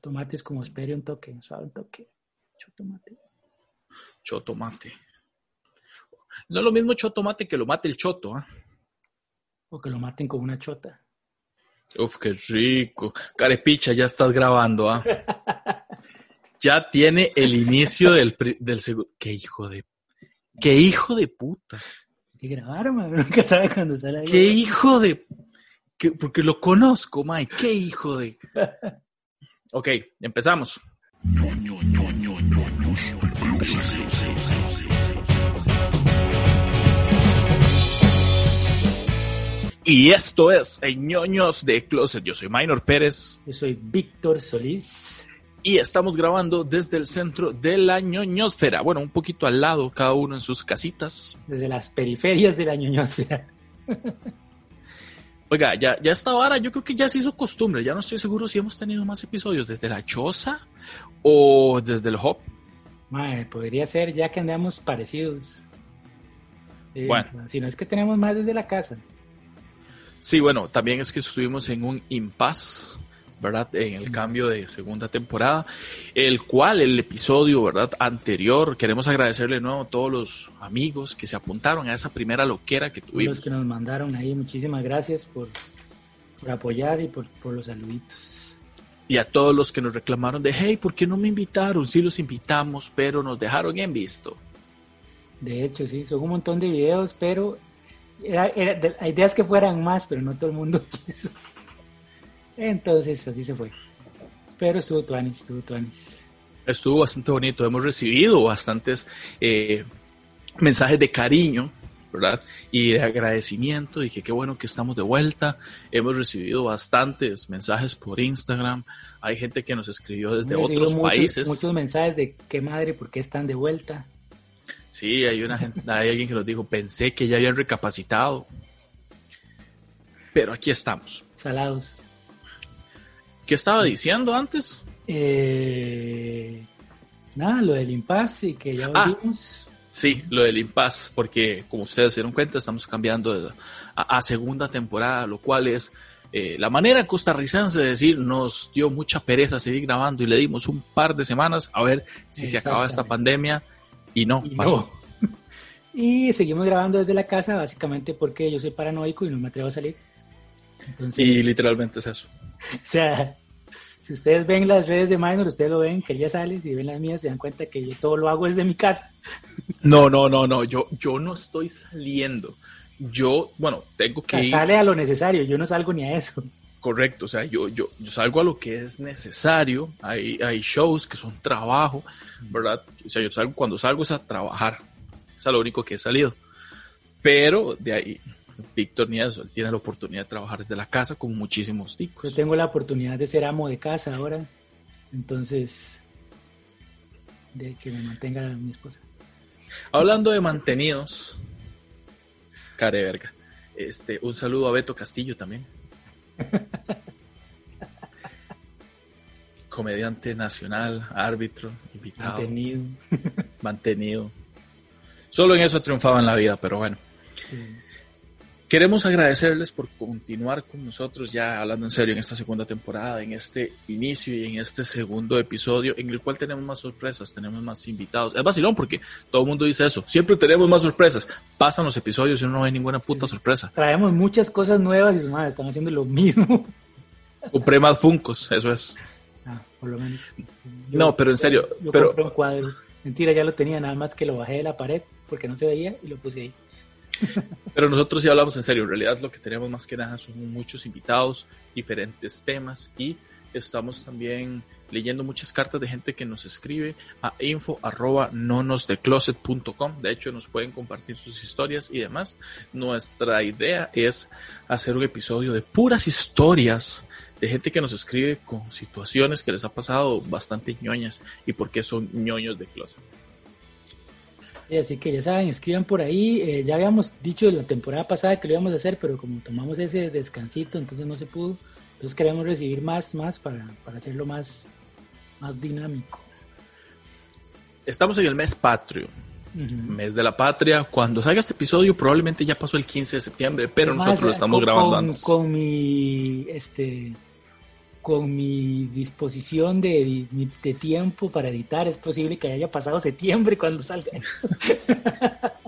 Chotomate es como espere un toque, suave un toque. Chotomate. Chotomate. No es lo mismo chotomate que lo mate el choto, ¿ah? O que lo maten con una chota. Uf, qué rico. Carepicha, ya estás grabando, ¿ah? ya tiene el inicio del, del segundo. Qué hijo de. Qué hijo de puta. Hay que grabar, man. Nunca sabe cuándo sale ahí. Qué hijo de. que- porque lo conozco, Mike. Qué hijo de. Ok, empezamos. Y esto es en ñoños de Closet. Yo soy Minor Pérez Yo soy Víctor Solís. y estamos grabando desde el centro de la ñoñosfera. Bueno, un poquito al lado, cada uno en sus casitas. Desde las periferias de la ñoñosfera. Oiga, ya, ya esta vara yo creo que ya se hizo costumbre. Ya no estoy seguro si hemos tenido más episodios desde la choza o desde el hop. Mae, podría ser ya que andamos parecidos. Sí, Bueno. Si no es que tenemos más desde la casa. Sí, bueno, también es que estuvimos en un impasse, ¿verdad? En el cambio de segunda temporada, el cual el episodio, ¿verdad? Anterior, queremos agradecerle de nuevo a todos los amigos que se apuntaron a esa primera loquera que Los tuvimos. que nos mandaron ahí, muchísimas gracias por, por apoyar y por, por los saluditos. Y a todos los que nos reclamaron de, hey, ¿por qué no me invitaron? Sí los invitamos, pero nos dejaron en visto. De hecho, sí, son un montón de videos, pero era, era- de- la idea es que fueran más, pero no todo el mundo quiso. Entonces, así se fue. Pero estuvo Tuanis, estuvo Tuanis. Estuvo bastante bonito, hemos recibido bastantes eh, mensajes de cariño, ¿verdad? Y de agradecimiento, y que qué bueno que estamos de vuelta. Hemos recibido bastantes mensajes por Instagram. Hay gente que nos escribió desde Hemos otros muchos, países. Muchos mensajes de qué madre, por qué están de vuelta. Sí, hay una gente, hay alguien que nos dijo, pensé que ya habían recapacitado. Pero aquí estamos. Salados. ¿Qué estaba diciendo antes? Eh, nada, lo del impasse y que ya Ah. volvimos. Sí, lo del impasse, porque como ustedes se dieron cuenta, estamos cambiando de- a, a segunda temporada, lo cual es eh, la manera costarricense de decir, nos dio mucha pereza seguir grabando y le dimos un par de semanas a ver si se acaba esta pandemia y no, Y pasó. no. Y seguimos grabando desde la casa, básicamente porque yo soy paranoico y no me atrevo a salir. Entonces, Y literalmente es eso. o sea, si ustedes ven las redes de Minor, ustedes lo ven, que ya sale, si ven las mías, se dan cuenta que yo todo lo hago desde mi casa. No, no, no, no, yo, yo no estoy saliendo. Yo, bueno, tengo O que sea, ir. sale a lo necesario, yo no salgo ni a eso. Correcto, o sea, yo, yo, yo salgo a lo que es necesario, hay, hay shows que son trabajo, ¿verdad? O sea, yo salgo, cuando salgo es a trabajar, es a lo único que he salido. Pero de ahí, Víctor ni eso, él tiene la oportunidad de trabajar desde la casa con muchísimos Yo ticos. tengo la oportunidad de ser amo de casa ahora, entonces, de que me mantenga mi esposa. Hablando de mantenidos, care verga, este, un saludo a Beto Castillo también. Comediante nacional, árbitro, invitado. Mantenido. mantenido. Solo en eso triunfaba en la vida, pero bueno. Sí. Queremos agradecerles por continuar con nosotros ya hablando en serio en esta segunda temporada, en este inicio y en este segundo episodio, en el cual tenemos más sorpresas, tenemos más invitados. Es vacilón porque todo el mundo dice eso, siempre tenemos más sorpresas. Pasan los episodios y no ve ninguna puta sorpresa. Traemos muchas cosas nuevas y su madre están haciendo lo mismo. Compré más Funcos, eso es. Ah, por lo menos. No, pero en serio, Yo pero- compré un cuadro. Mentira, ya lo tenía, nada más que lo bajé de la pared porque no se veía y lo puse ahí. Pero nosotros sí hablamos en serio. En realidad lo que tenemos más que nada son muchos invitados, diferentes temas y estamos también leyendo muchas cartas de gente que nos escribe a info arroba nonosdecloset.com. De hecho, nos pueden compartir sus historias y demás. Nuestra idea es hacer un episodio de puras historias de gente que nos escribe con situaciones que les ha pasado bastante ñoñas y por qué son ñoños de closet. Y así que ya saben, escriban por ahí. Eh, ya habíamos dicho la temporada pasada que lo íbamos a hacer, pero como tomamos ese descansito, entonces no se pudo. Entonces queremos recibir más, más para, para hacerlo más, más dinámico. Estamos en el mes patrio. Mes de la patria. Cuando salga este episodio, probablemente ya pasó el 15 de septiembre, pero Además, nosotros lo estamos con- grabando antes. Con mi, este, con mi disposición de, de, tiempo para editar, es posible que haya pasado septiembre cuando salga esto.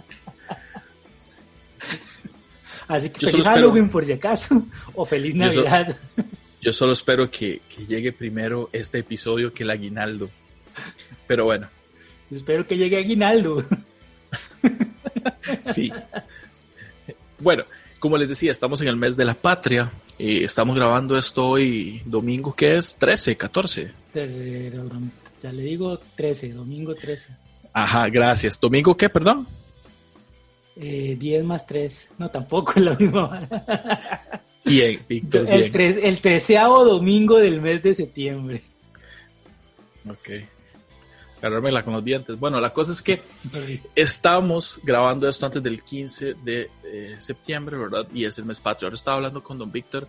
Así que feliz Halloween por si acaso, o feliz Navidad. Yo solo, espero que, llegue primero este episodio que el aguinaldo. Pero bueno. Yo espero que llegue aguinaldo. sí. Bueno, como les decía, estamos en el mes de la patria. Y estamos grabando esto hoy, domingo, ¿qué es? 13, 14. Ya le digo 13, domingo 13. Ajá, gracias. ¿Domingo qué, perdón? Eh, 10 más 3. No, tampoco es lo mismo. Bien, Víctor. El, el treceavo domingo del mes de septiembre. Ok. Agarrármela con los dientes. Bueno, la cosa es que estamos grabando esto antes del 15 de eh, septiembre, ¿verdad? Y es el mes patrio. Ahora estaba hablando con don Víctor.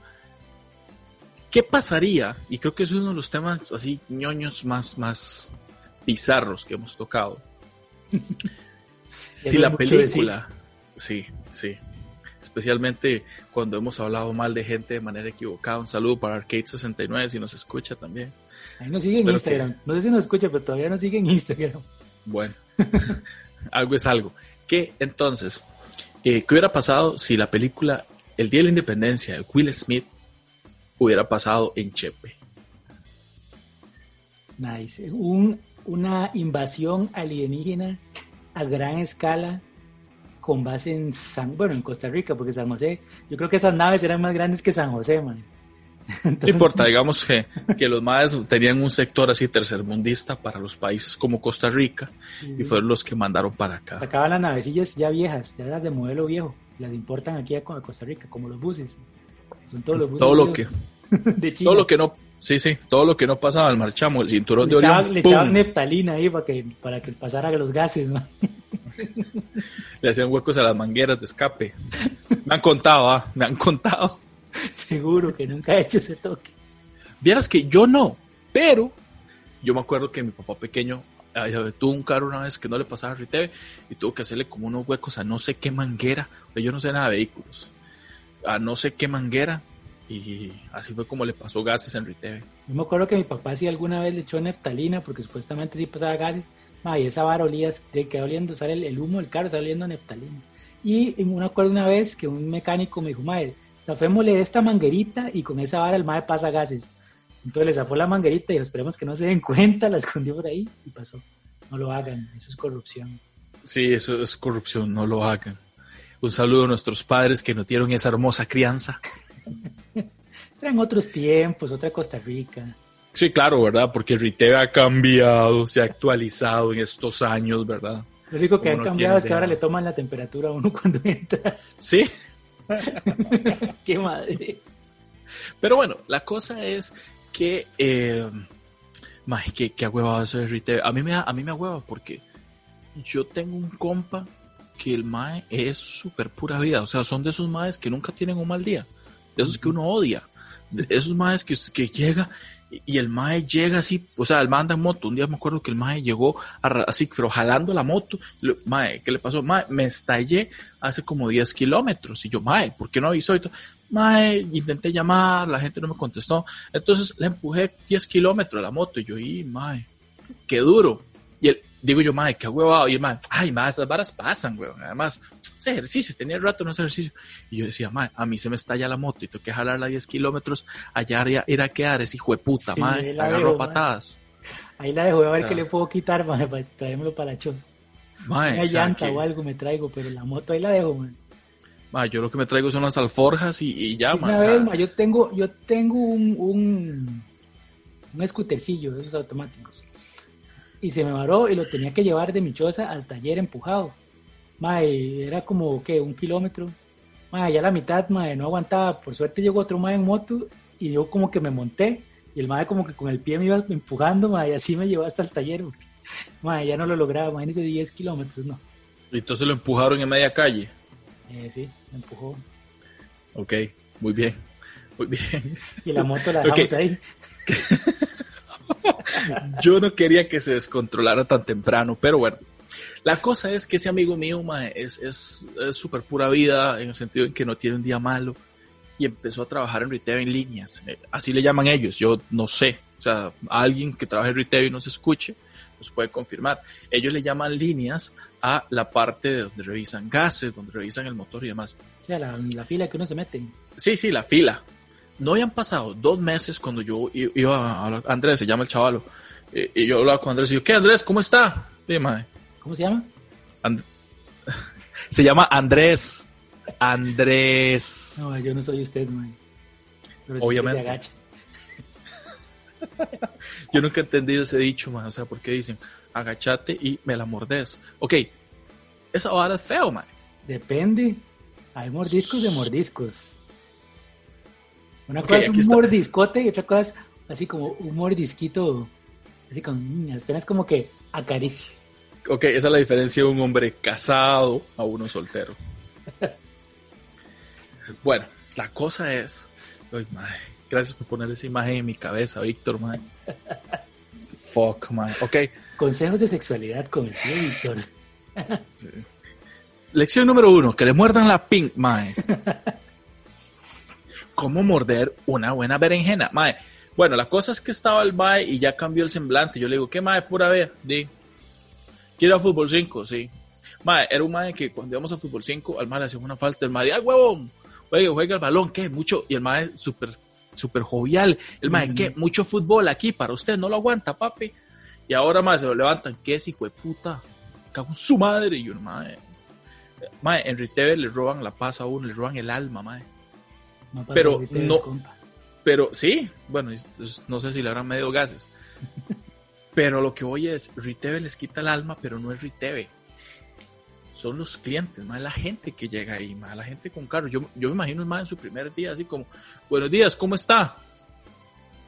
¿Qué pasaría? Y creo que es uno de los temas así ñoños más, más bizarros que hemos tocado. si la película, sí, sí, especialmente cuando hemos hablado mal de gente de manera equivocada. Un saludo para Arcade69 si nos escucha también. Ahí nos sigue en Instagram. No sé si nos escucha, pero todavía nos sigue en Instagram. Bueno, algo es algo. ¿Qué entonces? Eh, ¿Qué hubiera pasado si la película El Día de la Independencia de Will Smith hubiera pasado en Chepe? Nice. Un, una invasión alienígena a gran escala con base en San, bueno, en Costa Rica, porque San José, yo creo que esas naves eran más grandes que San José, man. No importa, digamos que, que los maes tenían un sector así tercermundista para los países como Costa Rica y fueron los que mandaron para acá. Sacaban las navecillas ya viejas, ya las de modelo viejo, las importan aquí a Costa Rica, como los buses. Son todos los buses. Todo lo que, de Todo lo que no, sí, sí, todo lo que no pasaba al marchamo, el cinturón de Orión. Le echaban neftalina ahí para que, para que pasara los gases, ¿no? Le hacían huecos a las mangueras de escape. Me han contado, ¿ah? me han contado. Seguro que nunca he hecho ese toque. Vieras que yo no, pero yo me acuerdo que mi papá pequeño tuvo un carro una vez que no le pasaba a Riteve y tuvo que hacerle como unos huecos a no sé qué manguera. Yo no sé nada de vehículos. A no sé qué manguera y así fue como le pasó gases en Riteve. Yo me acuerdo que mi papá sí alguna vez le echó neftalina porque supuestamente sí pasaba gases. y esa vara olía, quedó oliendo, sale el, humo del carro, sale oliendo neftalina. Y me acuerdo una vez que un mecánico me dijo, madre, zafémosle esta manguerita y con esa vara el mae pasa gases. Entonces le zafó la manguerita y esperemos que no se den cuenta, la escondió por ahí y pasó. No lo hagan, eso es corrupción. Sí, eso es corrupción, no lo hagan. Un saludo a nuestros padres que nos dieron esa hermosa crianza. Eran otros tiempos, otra Costa Rica. Sí, claro, ¿verdad? Porque Riteve ha cambiado, se ha actualizado en estos años, ¿verdad? Lo único que ha cambiado es que ahora le toman la temperatura a uno cuando entra. Sí, Qué madre. Pero bueno, la cosa es que, eh, que, que huevado eso de retail. A mí me a mí me hueva porque yo tengo un compa que el mae es súper pura vida. O sea, son de esos maes que nunca tienen un mal día. De esos que uno odia. De esos maes que, que llega y el mae llega así, o sea, el mae anda en moto. Un día me acuerdo que el mae llegó así, pero jalando la moto. mae, ¿qué le pasó? Mae, me estallé hace como 10 kilómetros. Y yo, mae, ¿por qué no avisó? Y todo, mae, intenté llamar, la gente no me contestó. Entonces le empujé 10 kilómetros a la moto. Y yo, y mae, qué duro. Y él, digo yo, mae, qué huevado. Y el mae, ay, mae, esas varas pasan, weón. Además, ejercicio, tenía rato no hacer ejercicio. Y yo decía, mae, a mí se me estalla la moto y tengo que jalarla 10 kilómetros, allá ir a quedar ese hijo de puta, mae, agarro patadas. Ahí la dejo, a ver qué le puedo quitar, mae, para traérmelo para la choza. Mae, Una llanta o algo me traigo, pero la moto ahí la dejo, mae. mae yo lo que me traigo son las alforjas y, y ya, mae. Una vez, mae, yo tengo, yo tengo un, un, un scootercillo esos automáticos y se me varó y lo tenía que llevar de mi choza al taller empujado. Mae, era como que un kilómetro. Mae, ya la mitad, mae, no aguantaba. Por suerte llegó otro mae en moto y yo como que me monté. Y el mae como que con el pie me iba empujando, mae, y así me llevó hasta el taller. Mae, ya no lo lograba, imagínese 10 kilómetros, no. ¿Y entonces lo empujaron en media calle? Eh, sí, me empujó. Ok, muy bien, muy bien. Y la moto la dejamos ahí. Yo no quería que se descontrolara tan temprano, pero bueno. La cosa es que ese amigo mío es súper es, pura vida, en el sentido de que no tiene un día malo. y empezó a trabajar en retail en líneas. Eh, así le llaman ellos, yo no sé. O sea, alguien que trabaje en retail y no se escuche, nos puede confirmar. Ellos le llaman líneas a la parte de donde revisan gases, donde revisan el motor y demás. O sea, la, la fila que uno se mete. Sí, sí, la fila. No habían pasado dos meses cuando yo iba a hablar. Andrés, se llama el chavalo. eh, y yo hablaba con Andrés y yo, ¿qué Andrés? ¿Cómo está? Sí, mae. ¿Cómo se llama? And- se llama Andrés. Andrés. No, yo no soy usted, man. Pero que Obviamente. agacha. Yo nunca he entendido ese dicho, man. O sea, ¿por qué dicen agachate y me la mordes? Ok, esa vara es feo, man. Depende. Hay mordiscos de mordiscos. Una cosa es un mordiscote y otra cosa es así como un mordisquito. Así como, mm, apenas como que acaricia. Ok, esa es la diferencia de un hombre casado a uno soltero. bueno, la cosa es. Ay, mae, gracias por poner esa imagen en mi cabeza, Víctor, man. Fuck, man. Ok, Consejos de sexualidad con el tío Víctor. lección número uno: que le muerdan la pink, mae. ¿Cómo morder una buena berenjena, mae? Bueno, la cosa es que estaba el mae y ya cambió el semblante. Yo le digo, ¿qué mae? Pura vea. Di. ¿Quiere a fútbol 5? Sí. Mae, era un mae que cuando íbamos a fútbol 5, al mae le hacía una falta. El mae, ¡ay, huevón! Juega, juega el balón, ¿qué? Mucho. Y el mae, súper, súper jovial. El mae, ¿qué? Mucho fútbol aquí para usted, no lo aguanta, papi. Y ahora, mae, se lo levantan. ¿Qué es, hijo de puta? Cago en su madre. Y yo, mae. Mae, en Riteve le roban la paz a uno, le roban el alma. No pasa Pero no-. Pero sí, bueno, no sé si le habrán medio gases. Pero lo que voy es, Riteve les quita el alma, pero no es Riteve. Son los clientes, más la gente que llega ahí, más la gente con carro. Yo, yo me imagino más en su primer día, así como, buenos días, ¿cómo está?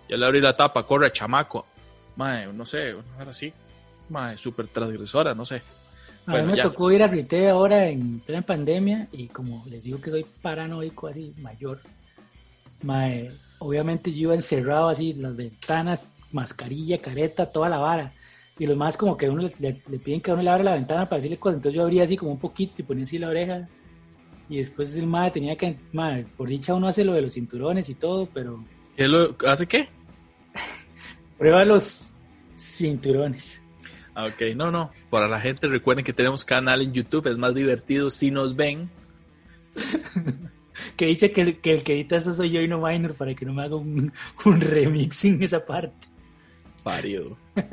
Ya le abrí la tapa, corre, chamaco. Mae, no sé, una hora así. Mae, súper transgresora, no sé. A Bueno, mí me ya. tocó ir a Rite ahora en plena pandemia y como les digo que soy paranoico así mayor, mae, obviamente yo iba encerrado así, las ventanas, mascarilla, careta, toda la vara. Y los más como que a uno le, le- le piden que a uno le abra la ventana para decirle cosas. Entonces yo abría así como un poquito y ponía así la oreja. Y después el mae tenía que, mae, por dicha uno hace lo de los cinturones y todo, pero ¿Qué lo, ¿Hace qué? prueba los cinturones. Ah, Ok, no, no. Para la gente, recuerden que tenemos canal en YouTube, es más divertido si nos ven. Que dice que, el- que el que edita eso soy yo y no Minor para que no me haga un, un remix en esa parte. Parido.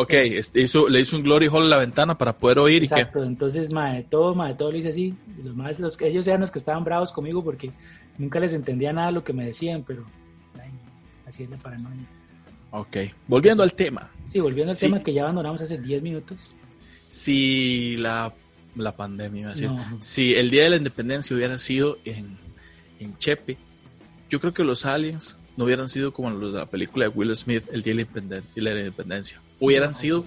Ok, este, hizo, le hizo un glory hole a la ventana para poder oír y que. Exacto, entonces, mae, todo, mae, todo lo hice así. Y Los más, los, ellos eran los que estaban bravos conmigo porque nunca les entendía nada de lo que me decían, pero ay, así es la paranoia. Ok, volviendo al tema. Sí, volviendo al Sí. tema que ya abandonamos hace 10 minutos. Si la, la pandemia, iba a decir, No. si el día de la independencia hubiera sido en, en Chepe, yo creo que los aliens no hubieran sido como los de la película de Will Smith, el día de la, independen- de la independencia. Hubieran sido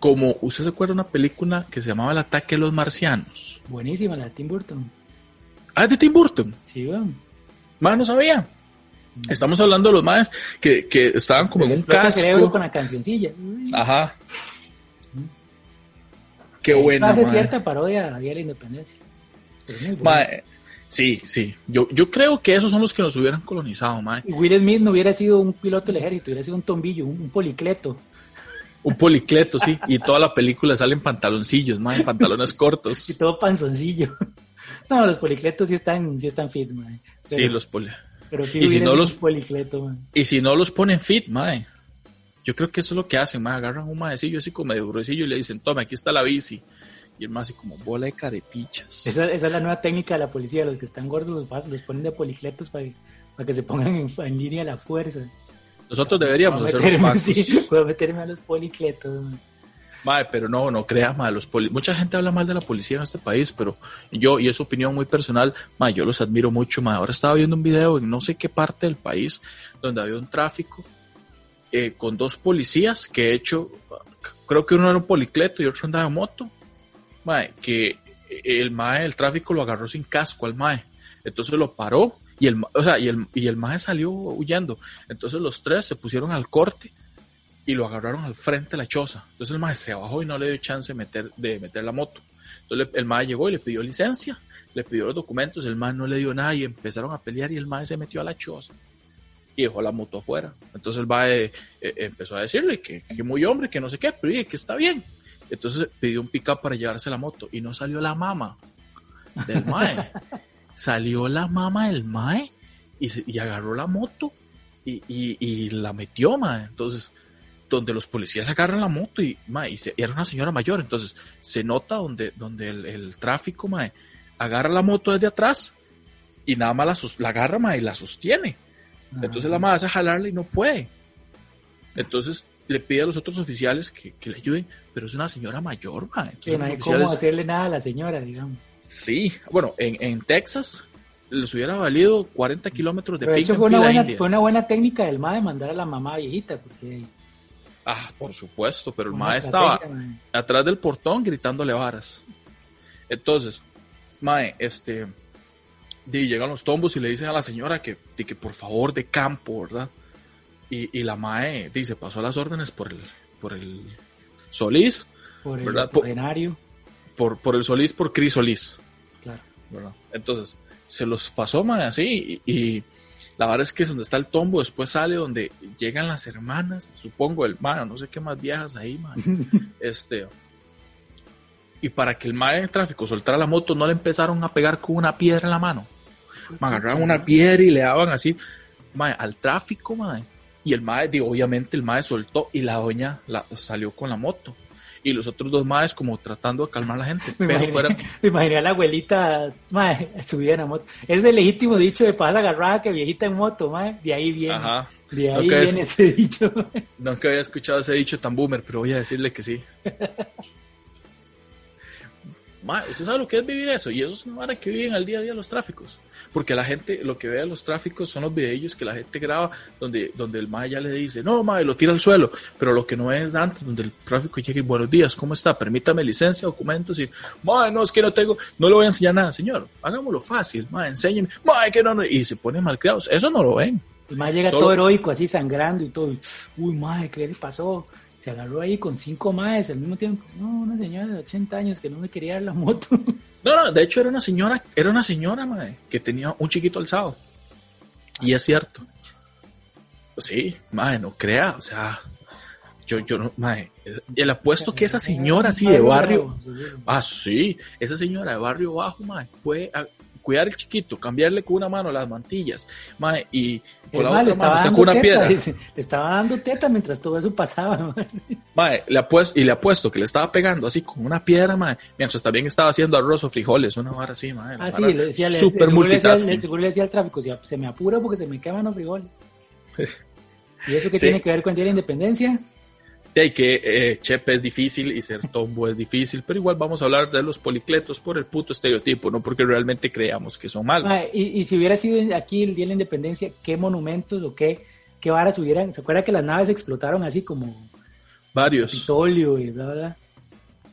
como, ¿usted se acuerda de una película que se llamaba El ataque de los marcianos? Buenísima la de Tim Burton. Ah, es de Tim Burton. Sí, weón. Más no sabía. Estamos hablando de los más que, que estaban como en un el cerebro casco. con la cancioncilla. Uy. Ajá. Qué Esta buena, hace cierta parodia a Día de la Independencia. Pero es muy buena. Sí, sí. Yo, yo creo que esos son los que nos hubieran colonizado, mae. Y Will Smith no hubiera sido un piloto del ejército, hubiera sido un tombillo, un, un policleto. Un policleto, sí. Y toda la película salen pantaloncillos, mae, pantalones Y cortos. todo panzoncillo. No, los policletos sí están, sí están fit, man. Pero, Sí, los poli. pero y si no los- policleto, man. Y si no los ponen fit, mae. Yo creo que eso es lo que hacen, mae. Agarran un maecillo así como medio gruesillo y le dicen, toma, aquí está la bici. Y el más así como bola de carepichas. Esa, esa es la nueva técnica de la policía. Los que están gordos los, los ponen de policletos para, para que se pongan en, en línea a la fuerza. Nosotros deberíamos hacer los meterme, pacos. sí, voy a meterme a los policletos. man. Mae, pero no, no creas, mae, los poli- mucha gente habla mal de la policía en este país, pero yo, y es opinión muy personal, mae, yo los admiro mucho, mae. Ahora estaba viendo un video en no sé qué parte del país donde había un tráfico eh, con dos policías que de hecho, creo que uno era un policleto y otro andaba en moto, mae, que el mae, el tráfico lo agarró sin casco al mae, entonces lo paró y el, o sea, y el, y el mae salió huyendo, entonces los tres se pusieron al corte y lo agarraron al frente de la choza. Entonces el maestro se bajó y no le dio chance de meter, de meter la moto. Entonces el mae llegó y le pidió licencia, le pidió los documentos, el mae no le dio nada y empezaron a pelear y el mae se metió a la choza y dejó la moto afuera. Entonces el mae eh, eh, empezó a decirle que, que, muy hombre, que no sé qué, pero que está bien. Entonces pidió un pick-up para llevarse la moto y no salió la mama del mae. salió la mama del mae y, se, y agarró la moto y, y, y, la metió, mae. Entonces, donde los policías agarran la moto y, mae, y, se, y era una señora mayor, entonces se nota donde, donde el, el, tráfico, mae, agarra la moto desde atrás y nada más la, la agarra, mae, y la sostiene. Entonces la madre hace jalarle y no puede. Entonces le pide a los otros oficiales que, que le ayuden, pero es una señora mayor. Entonces, Sí, no hay oficiales, cómo hacerle nada a la señora, digamos. Sí, bueno, en, en Texas les hubiera valido 40 kilómetros de de pico fue una, buena, india. fue una buena técnica del MAE mandar a la mamá viejita, porque Ah, por supuesto, pero el mae estaba atrás del portón gritándole varas. Entonces, mae, este, llegan los tombos y le dicen a la señora que, di, que por favor de campo, ¿verdad? Y, y la mae dice, pasó las órdenes por el, por el Solís, por el ¿verdad? Por, por el Solís, por Cris Solís. claro. ¿verdad? Entonces, se los pasó, mae, así, y, y la verdad es que es donde está el tombo, después sale donde llegan las hermanas, supongo, el mae, no sé qué más viejas ahí, mae. este, y para que el mae en tráfico soltara la moto, no le empezaron a pegar con una piedra en la mano. Me agarraban una piedra y le daban así, mae, al tráfico, mae. Y el mae, digo, obviamente el mae soltó y la doña la, salió con la moto. Y los otros dos maes como tratando de calmar a la gente. Me Pero imaginé, fuera, me imaginé a la abuelita mae, subida en la moto. Es el legítimo dicho de pasa agarrada que viejita en moto, mae. De ahí viene. ajá. De ahí Ok, viene ese dicho. Nunca había escuchado ese dicho tan boomer, pero voy a decirle que sí. Ma, ¿Usted sabe lo que es vivir eso? Y eso es una vara que viven al día a día los tráficos. Porque la gente, lo que ve de los tráficos son los videillos que la gente graba donde, donde el mae ya le dice, no, mae, lo tira al suelo. Pero lo que no es antes, donde el tráfico llega y buenos días, ¿cómo está? Permítame licencia, documentos y, mae, no, es que no tengo, no le voy a enseñar nada. Señor, hagámoslo fácil, mae, enséñeme, mae, que no, no. Y se ponen malcriados. Eso no lo ven. El mae llega Solo- todo heroico, así sangrando y todo. Uy, mae, ¿qué le pasó? Se agarró ahí con cinco maes al mismo tiempo. No, una señora de 80 años que no me quería dar la moto. No, no, de hecho era una señora, era una señora, mae, que tenía un chiquito alzado. Y es cierto. Sí, mae, no crea, o sea, yo, yo no, mae, le apuesto que esa señora así de barrio, ah, sí, esa señora de barrio bajo, mae, puede cuidar el chiquito, cambiarle con una mano las mantillas, mae, y con El la otra mano dando una teta, piedra. dice. le estaba dando teta mientras todo eso pasaba. mae. Mae, le apuesto, y le apuesto que le estaba pegando así con una piedra, mae, mientras también estaba haciendo arroz o frijoles, una vara así, mae. Ah, sí, le decía, super le decía, seguro le decía al tráfico, "Si se me apura porque se me queman los frijoles. ¿Y eso qué Sí. tiene que ver con el Día de la Independencia? De que eh, Chepe es difícil y ser tombo es difícil, pero igual vamos a hablar de los policletos por el puto estereotipo, no porque realmente creamos que son malos. Y, y si hubiera sido aquí el Día de la Independencia, ¿qué monumentos o qué, qué varas hubieran? ¿Se acuerda que las naves explotaron así como Varios. Capitolio y bla, bla, bla?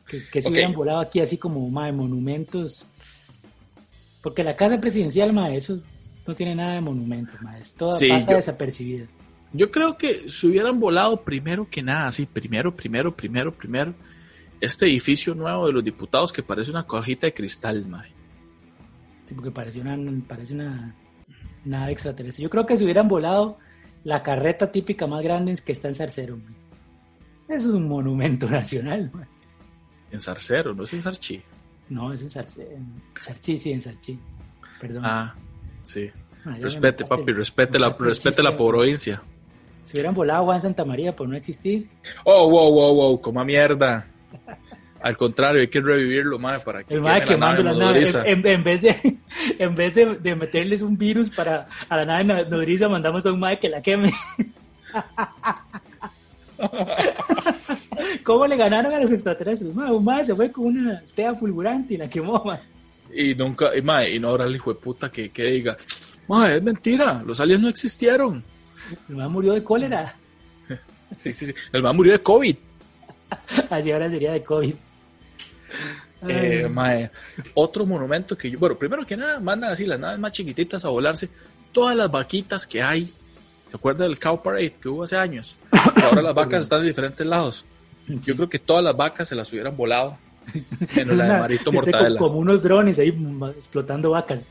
Que, que se hubieran volado aquí así como mae, monumentos. Porque la casa presidencial, mae, eso no tiene nada de monumento, mae. Es toda Sí, pasa yo- desapercibida. Yo creo que se hubieran volado primero que nada, así, primero, primero, primero, primero, este edificio nuevo de los diputados que parece una cajita de cristal, mae. Sí, porque parece una, parece una nave extraterrestre. Yo creo que se hubieran volado la carreta típica más grande que está en Zarcero, mae. Eso es un monumento nacional, mae. En Zarcero, no es en Sarchi. No, es en. En Sarchi, sí, en Sarchi. Perdón. Ah, sí. Ah, Respete, papi, respete la, respete la provincia. Si hubieran volado a Juan Santa María por no existir, Oh, wow, wow, wow, coma mierda. Al contrario, hay que revivirlo, mae, para que el mae queme la quemando nave la nave, en, vez de en vez de, de meterles un virus para a la nave no- nodriza, mandamos a un mae que la queme. ¿Cómo le ganaron a los extraterrestres? Mae, un mae se fue con una tea fulgurante y la quemó, mae. Y nunca, y, mae, y no habrá el hijo de puta que, que diga, mae, es mentira, los aliens no existieron. El mae murió de cólera. Sí, sí, sí. El mae murió de COVID. Así ahora sería de COVID. Eh, mae, otro monumento que yo, bueno, primero que nada, mandan así las naves más chiquititas a volarse. Todas las vaquitas que hay. ¿Se acuerda del Cow Parade que hubo hace años? Ahora las vacas están en diferentes lados. Yo creo que todas las vacas se las hubieran volado Menos la de Marito Mortadela. Como unos drones ahí explotando vacas.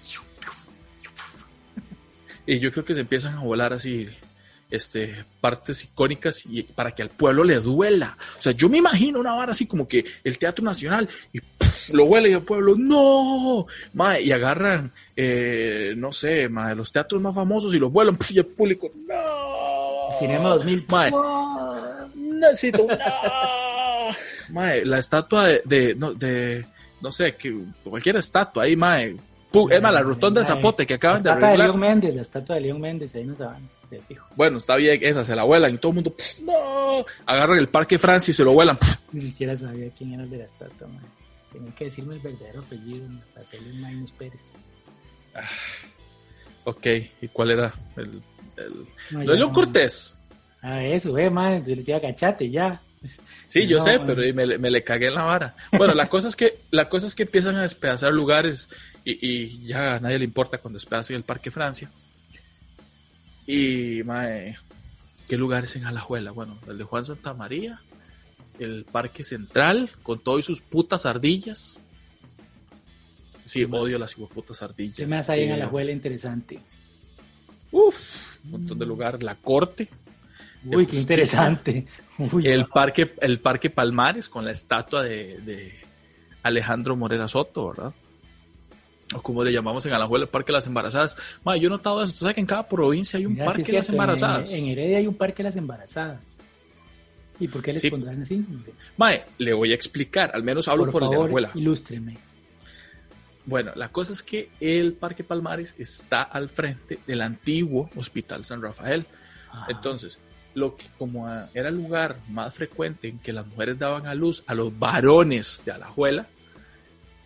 Y yo creo que se empiezan a volar así este, partes icónicas y para que al pueblo le duela. O sea, yo me imagino una vara así como que el Teatro Nacional y lo huele y el pueblo, no, y agarran, eh, no sé, de los teatros más famosos y los vuelan y el público, no. Cinema 2000, necesito, no. la estatua de, de, no, de, no sé, que cualquier estatua ahí, mae. Es más, la rotonda de Zapote que acaban de arreglar. La estatua de León Méndez, la estatua de León Méndez, ahí no Bueno, está bien, esa se la vuelan y todo el mundo, no, agarran el Parque Francia y se lo vuelan. Ni siquiera sabía quién era el de la estatua, man. Tenía que decirme el verdadero apellido para hacerle Magnus Pérez. Ah, ok, ¿y cuál era? El, el... No, León Cortés. Ah, eso, eh, man, yo le decía agachate ya. Sí, yo sé, pero me, me, le cagué en la vara. Bueno, la cosa es que, la cosa es que empiezan a despedazar lugares y, y ya a nadie le importa cuando despedacen el Parque Francia. Y, mae, ¿qué lugares en Alajuela? Bueno, el de Juan Santa María, el Parque Central, con todo y sus putas ardillas. Sí, odio las putas ardillas. ¿Qué más hay en Alajuela interesante? Uf, un montón de lugares. La Corte. Uy, qué interesante. el, parque, el Parque Palmares con la estatua de, de Alejandro Morera Soto, ¿verdad? O como le llamamos en Alajuela, el Parque de las Embarazadas. Ma, yo he notado eso. ¿Sabes que en cada provincia hay un Parque de las Embarazadas? En, Heredia hay un Parque de las Embarazadas. ¿Y por qué les pondrán así? No le voy a explicar. Al menos hablo por, el de Alajuela. ilústreme. Bueno, la cosa es que el Parque Palmares está al frente del antiguo Hospital San Rafael. Ah. Entonces, lo que como era el lugar más frecuente en que las mujeres daban a luz a los varones de Alajuela,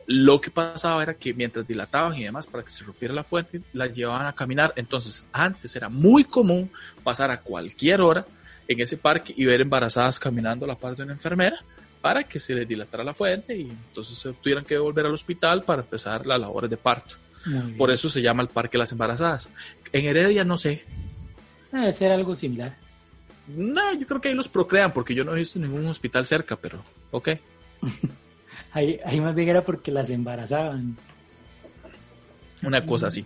lo que pasaba era que mientras dilataban y demás para que se rompiera la fuente, las llevaban a caminar. Entonces, antes era muy común pasar a cualquier hora en ese parque y ver embarazadas caminando a la par de una enfermera para que se les dilatara la fuente y entonces se tuvieran que volver al hospital para empezar las labores de parto. Por eso se llama el Parque de las Embarazadas. En Heredia no sé. Debe ser algo similar. No, yo creo que ahí los procrean porque yo no he visto ningún hospital cerca, pero ok. Ahí, ahí más bien era porque las embarazaban. Una cosa así.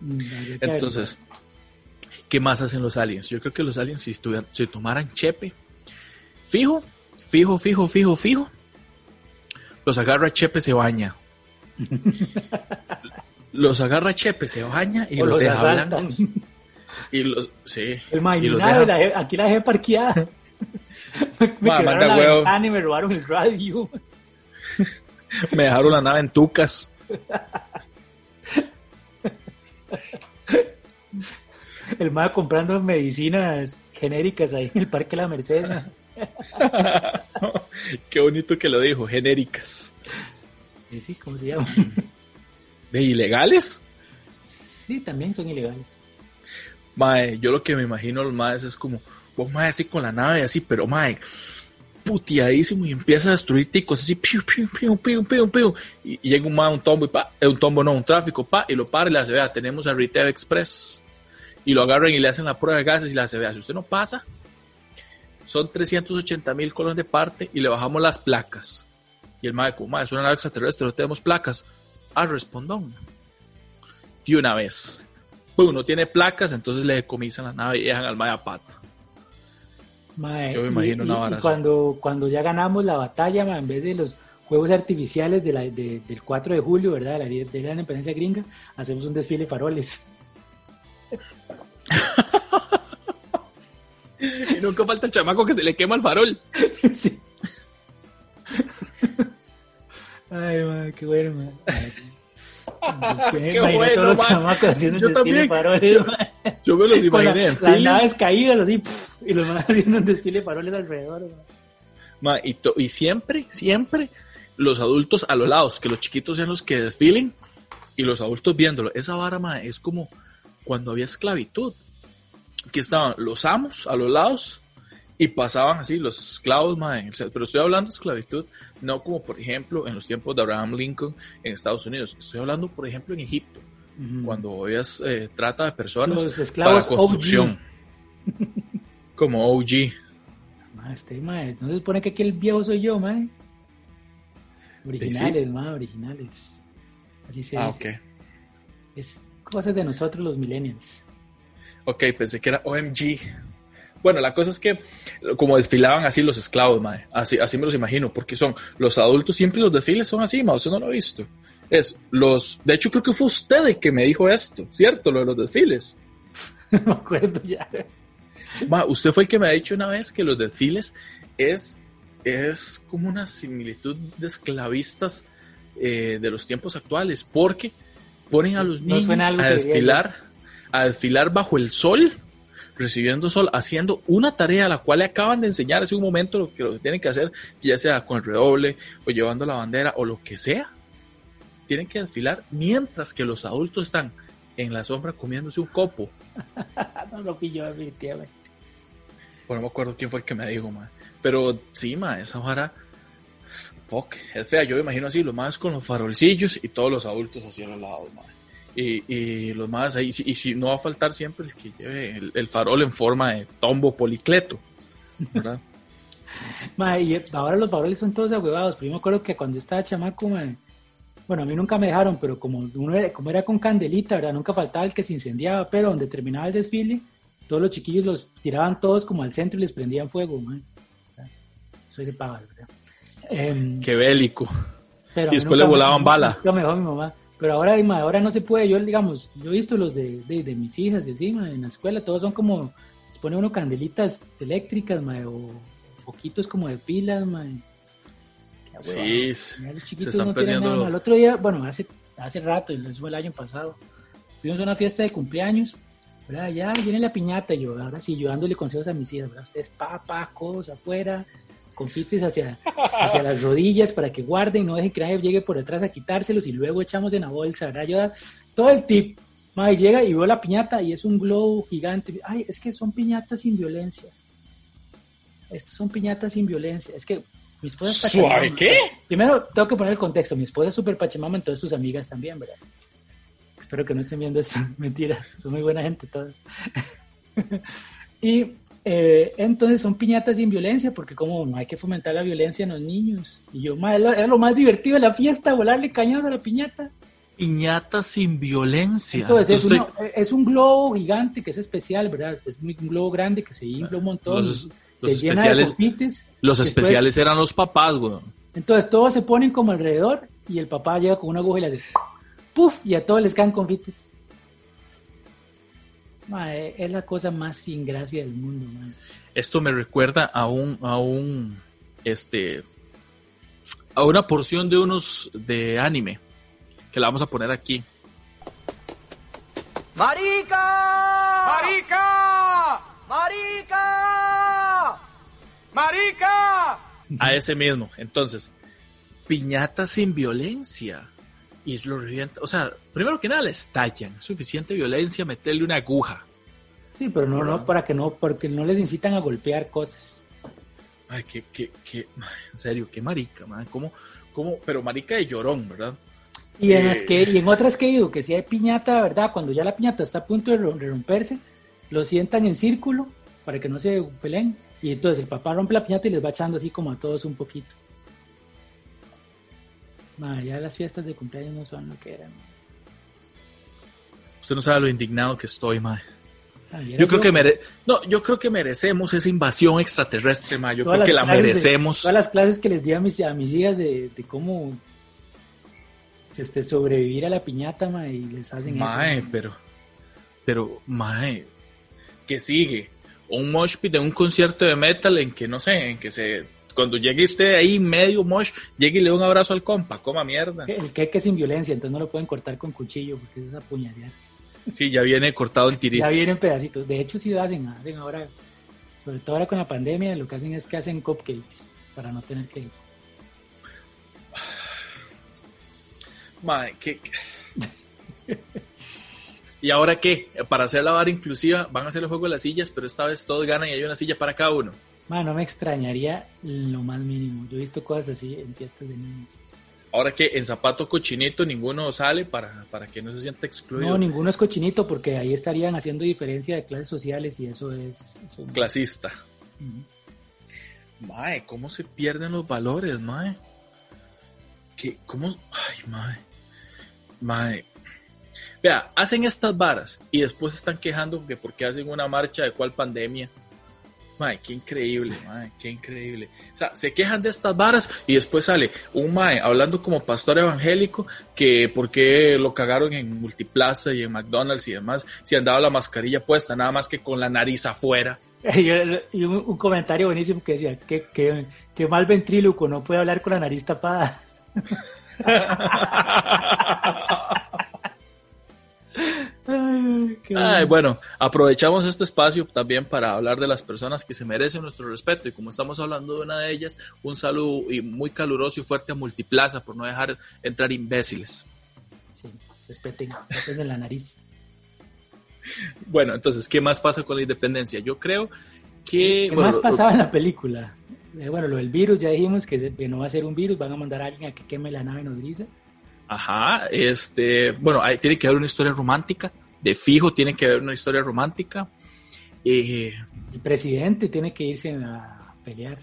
Mm, Entonces, ¿qué más hacen los aliens? Yo creo que los aliens si, si tomaran Chepe, fijo, fijo, fijo, fijo, fijo, los agarra Chepe, se baña. los agarra Chepe, se baña y los, deja blancos. Y los, sí. El aquí la dejé parqueada. me, me quedaron la y me robaron el radio. Me dejaron la nave en Tucas. El más comprando medicinas genéricas ahí en el Parque La Merced. Qué bonito que lo dijo, genéricas. Sí, ¿cómo se llama? ¿De ilegales? Sí, también son ilegales. Mae, yo lo que me imagino los maes es como, vos mae así con la nave así, pero mae, puteadísimo y empieza a destruir así, piu, piu, piu, y, llega un, un tombo y pa, es un tombo no, un tráfico, pa, y lo para y le hace, vea, tenemos a Retail Express, y lo agarran y le hacen la prueba de gases y le hace, vea, si usted no pasa, son 380 mil colones de parte y le bajamos las placas. Y el mae, como, es una nave extraterrestre, no tenemos placas. Ah, respondón. Y una vez. Pues uno tiene placas, entonces le decomisan la nave y dejan al mae a pata. Yo me imagino una cuando, cuando ya ganamos la batalla, en vez de los juegos artificiales de la, del 4 de julio, ¿verdad? De la, de la independencia gringa, hacemos un desfile de faroles. y nunca falta el chamaco que se le quema el farol. sí. Ay, man, qué bueno, man. Qué bueno, yo también. yo, me los imaginé en Las naves caídas así, y los más haciendo un desfile de faroles alrededor. y, y siempre, siempre los adultos a los lados, que los chiquitos sean los que desfilen y los adultos viéndolo. Esa vara, ma, es como cuando había esclavitud, que estaban los amos a los lados y pasaban así los esclavos, pero estoy hablando de esclavitud, no como por ejemplo en los tiempos de Abraham Lincoln en Estados Unidos, estoy hablando por ejemplo en Egipto, cuando ellas eh, trata de personas para construcción, como OG. Este, ¿No se supone que aquí el viejo soy yo, mae? Originales, ma, originales. Así se Ah, dice. ok. Es cosas de nosotros los millennials. Ok, pensé que era OMG. Bueno, la cosa es que como desfilaban así los esclavos, mae. Así, así me los imagino, porque son los adultos, siempre los desfiles son así, mae. Usted no lo ha visto. Es los. De hecho, creo que fue usted el que me dijo esto, ¿cierto? Lo de los desfiles. no me acuerdo ya. Ma, usted fue el que me ha dicho una vez que los desfiles es, es como una similitud de esclavistas eh, de los tiempos actuales, porque ponen a los niños a desfilar, a desfilar bajo el sol, recibiendo sol, haciendo una tarea a la cual le acaban de enseñar hace un momento lo que, lo que tienen que hacer, ya sea con el redoble o llevando la bandera o lo que sea. Tienen que desfilar mientras que los adultos están en la sombra comiéndose un copo. no lo pilló definitivamente. Bueno, no me acuerdo quién fue el que me dijo, man. Pero sí, ma, esa vara. Fuck, es fea. Yo me imagino así, los más con los farolcillos y todos los adultos así a los lados, ma. Y, y los más ahí, y si no va a faltar siempre el que lleve el, el farol en forma de tombo policleto, ¿verdad? Ma, y ahora los faroles son todos ahuevados. Pero yo me acuerdo que cuando estaba chamaco, ma, bueno, a mí nunca me dejaron, pero como uno era, como era con candelita, ¿verdad? Nunca faltaba el que se incendiaba, pero donde terminaba el desfile, todos los chiquillos los tiraban todos como al centro y les prendían fuego, ma. Soy de pavas, ¿verdad? Em, Qué bélico. pero y después le nunca me- volaban bala. nunca me dejó mi mamá. Pero ahora, ma, ahora no se puede. Yo, digamos, yo he visto los de, de, de mis hijas y así, ma, en la escuela, todos son como, les pone uno candelitas eléctricas, ma, o foquitos como de pilas, ma. Sí, los se chiquitos están no tienen perdiendo. nada. El otro día, bueno, hace, hace rato, eso fue el año pasado, fuimos a una fiesta de cumpleaños, ¿verdad? Ya viene la piñata, y yo, ahora sí, yo dándole consejos a mis hijas, ¿verdad? Ustedes, papá, codos afuera, confites hacia, hacia las rodillas para que guarden, no dejen que nadie llegue por detrás a quitárselos y luego echamos en la bolsa, ¿verdad? Yo da todo el tip. Mae, llega y veo la piñata y es un globo gigante. Ay, es que son piñatas sin violencia. Estos son piñatas sin violencia. Es que mi esposa es ¿Suave pachamama. qué? Primero, tengo que poner el contexto. Mi esposa es súper pachamama, entonces sus amigas también, ¿verdad? Espero que no estén viendo esto. Mentira, son muy buena gente todas. y eh, entonces son piñatas sin violencia, porque como no hay que fomentar la violencia en los niños. Y yo, "Ma, era lo- más divertido de la fiesta, volarle cañones a la piñata. Piñata sin violencia. Entonces es, Entonces, uno- es un globo gigante que es especial, ¿verdad? Es un globo grande que se infla un montón. Los- los se llena de especiales- confites. los Después- especiales eran los papás, weón. Entonces todos se ponen como alrededor y el papá llega con una aguja y le hace ¡puf! y a todos les caen confites. Mae, es la cosa más sin gracia del mundo, mae. Esto me recuerda a un, a un, este, a una porción de unos de anime que la vamos a poner aquí. ¡Marica! ¡Marica! ¡Marica! ¡Marica! A ese mismo. Entonces, piñata sin violencia. Y lo revienta. O sea, primero que nada le estallan. Suficiente violencia meterle una aguja. Sí, pero no, no, para que no, porque no les incitan a golpear cosas. Ay, qué, qué, qué, en serio, qué marica, man. ¿Cómo, cómo, pero marica de llorón, ¿verdad? Y en, Eh. las que, y en otras que digo que si hay piñata, ¿verdad? Cuando ya la piñata está a punto de romperse, lo sientan en círculo para que no se peleen. Y entonces el papá rompe la piñata y les va echando así como a todos un poquito. Mae, ya las fiestas de cumpleaños no son lo que eran. Usted no sabe lo indignado que estoy. Ay, era Yo creo que mere no, yo creo que merecemos esa invasión extraterrestre, ma. Yo todas creo que la clases de- merecemos. todas las clases que les di a mis, a mis hijas de, de cómo este, sobrevivir a la piñata, ma, y les hacen Mae, eso. pero, pero, mae, que sigue un mosh pit de un concierto de metal en que no sé, en que se, cuando llegue usted ahí medio mosh, llegue y le dé un abrazo al compa, coma mierda. El queque sin violencia, entonces no lo pueden cortar con cuchillo porque es apuñalear. Sí, ya viene cortado en tiritas. Ya vienen pedacitos. De hecho, sí lo hacen, hacen ahora, sobre todo ahora con la pandemia, lo que hacen es que hacen cupcakes para no tener que. Mae, ¿qué? ¿Y ahora qué? Para hacer la vara inclusiva, van a hacer el juego de las sillas, pero esta vez todos ganan y hay una silla para cada uno. Man, no me extrañaría lo más mínimo. Yo he visto cosas así en fiestas de niños. Ahora que en zapato cochinito ninguno sale para, para que no se sienta excluido. No, ninguno es cochinito porque ahí estarían haciendo diferencia de clases sociales y eso es. eso- Clasista. Mae, ¿cómo se pierden los valores, mae? ¿Qué? ¿Cómo? Ay, mae. Mae. Vea, hacen estas varas y después están quejando que porque hacen una marcha de cuál pandemia. Mae, qué increíble, mae, qué increíble. O sea, se quejan de estas varas y después sale un mae hablando como pastor evangélico que por qué lo cagaron en Multiplaza y en McDonald's y demás, si andaba la mascarilla puesta, nada más que con la nariz afuera. Y un, un comentario buenísimo que decía, que, que, que mal ventríloco, no puede hablar con la nariz tapada. Ay, bueno, aprovechamos este espacio también para hablar de las personas que se merecen nuestro respeto y como estamos hablando de una de ellas, un saludo y muy caluroso y fuerte a Multiplaza por no dejar entrar imbéciles. Sí, respeten, respeten la nariz. Bueno, entonces, ¿qué más pasa con la independencia? Yo creo que... ¿Qué bueno, más lo- pasaba en la película? Eh, bueno, lo del virus, ya dijimos que, no va a ser un virus, van a mandar a alguien a que queme la nave nodriza. Ajá, este, bueno, hay- tiene que haber una historia romántica, de fijo tiene que haber una historia romántica. Eh, El presidente tiene que irse a pelear.